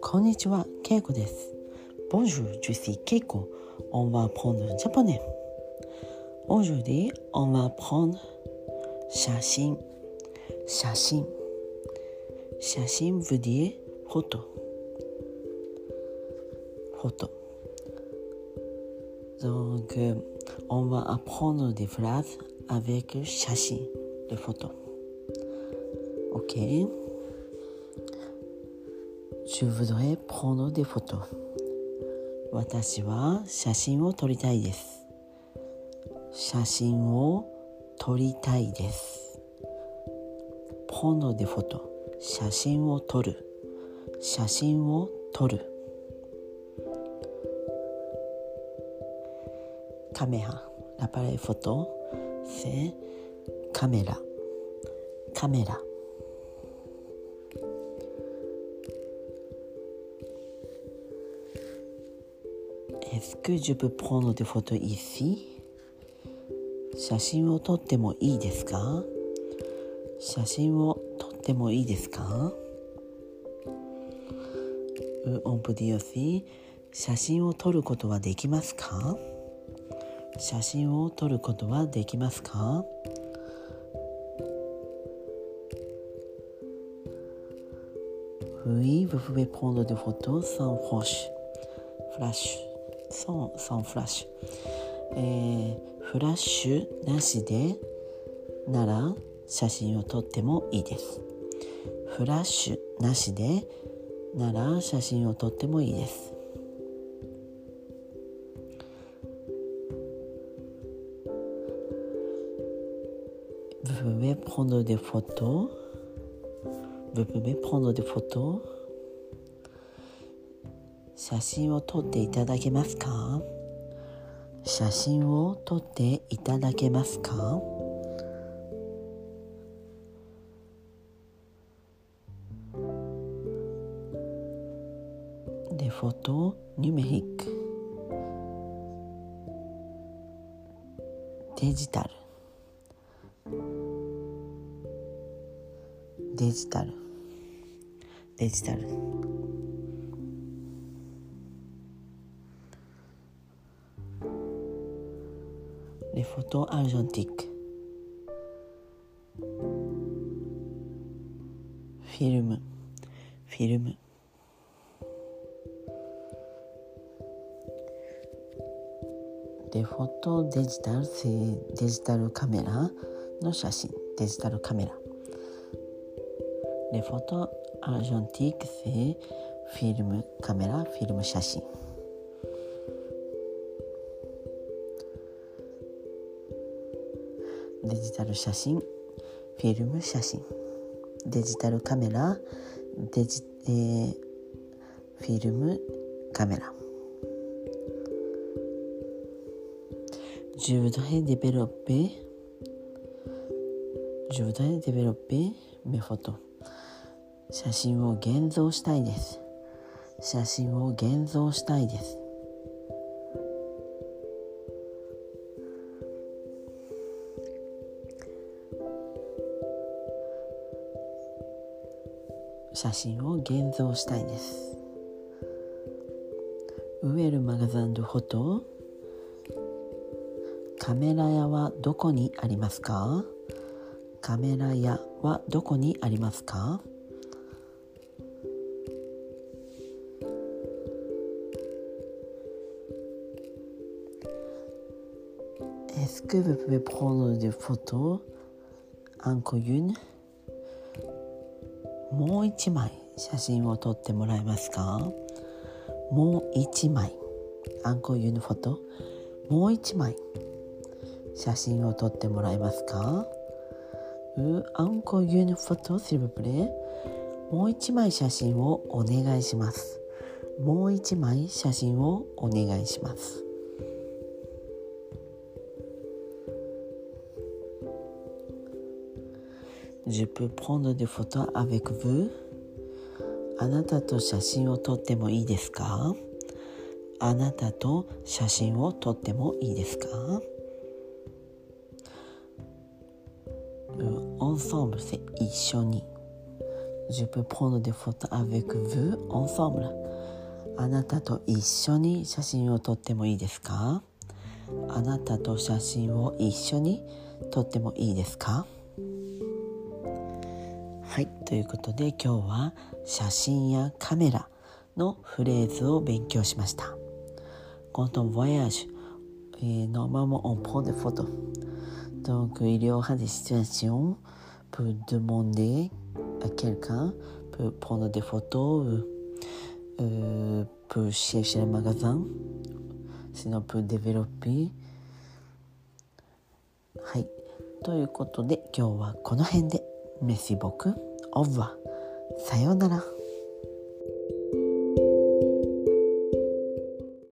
こんにちは、ケイコです。Bonjour, je suis Keiko. On va prendre le japonais. Aujourd'hui, on va prendre 写真。写真。写真 veut dire photo. Photo. Donc, on va apprendre des phrases avec 写真でフォト OK Je voudrais prendre des photos 私は写真を撮りたいです写真を撮りたいです prendre des photos 写真を撮る写真を撮るカメラ l'appareil photo フカメラ。カメラ。エスクジュプポンドデフォトイシ写真を撮ってもいいですか？写真を撮ってもいいですか？ウオンプディオシ写真を撮ることはできますか？写真を撮ることはできますか？Oui, vous pouvez prendre des photos sans flash. Flash. Sans, sans flash. えー、フラッシュなしでなら写真を撮ってもいいです。フラッシュなしでなら写真を撮ってもいいです。Prendre des photos. Vous pouvez prendre des photos. 写真を撮っていただけますか写真を撮っていただけますか des photos numériques デジタルデジタル。デジタル。Les photos argentiques フィルムフィルムでフォトデジタルデジタルカメラの写真。デジタルカメラ Les photos argentiques, c'est film, caméra, film 写真。デジタル写真、フィルム写真。デジタルカメラ、デジ、えー、フィルムカメラ。Je voudrais développer, je voudrais développer mes photos. 写真を現像したいです。写真を現像したいです。写真を現像したいです。ウエルマガザンドフォト。カメラ屋はどこにありますか？カメラ屋はどこにありますか？Est-ce que vous pouvez prendre des photos encore une もう一枚写真を撮ってもらえますかもう一枚アンコユのフォトもう一枚写真を撮ってもらえますかアンコユのフォトシルブプレもう一枚写真をお願いしますもう一枚写真をお願いします Je peux prendre des photos avec vous? あなたと写真を撮ってもいいですかあなたと写真を撮ってもいいですか ensemble c'est 一緒に Je peux prendre des photos avec vous ensemble あなたと一緒に写真を撮ってもいいですかあなたと写真を一緒に撮ってもいいですかはいということで今日は写真やカメラのフレーズを勉強しました。Quand on voyage, et normalement on prend des photos. Donc il y aura des situations pour demander à quelqu'un, pour prendre des photos, euh, pour chercher le magasin, sinon pour développer. はい。ということで今日はこの辺で。メシボク、オブはさようなら。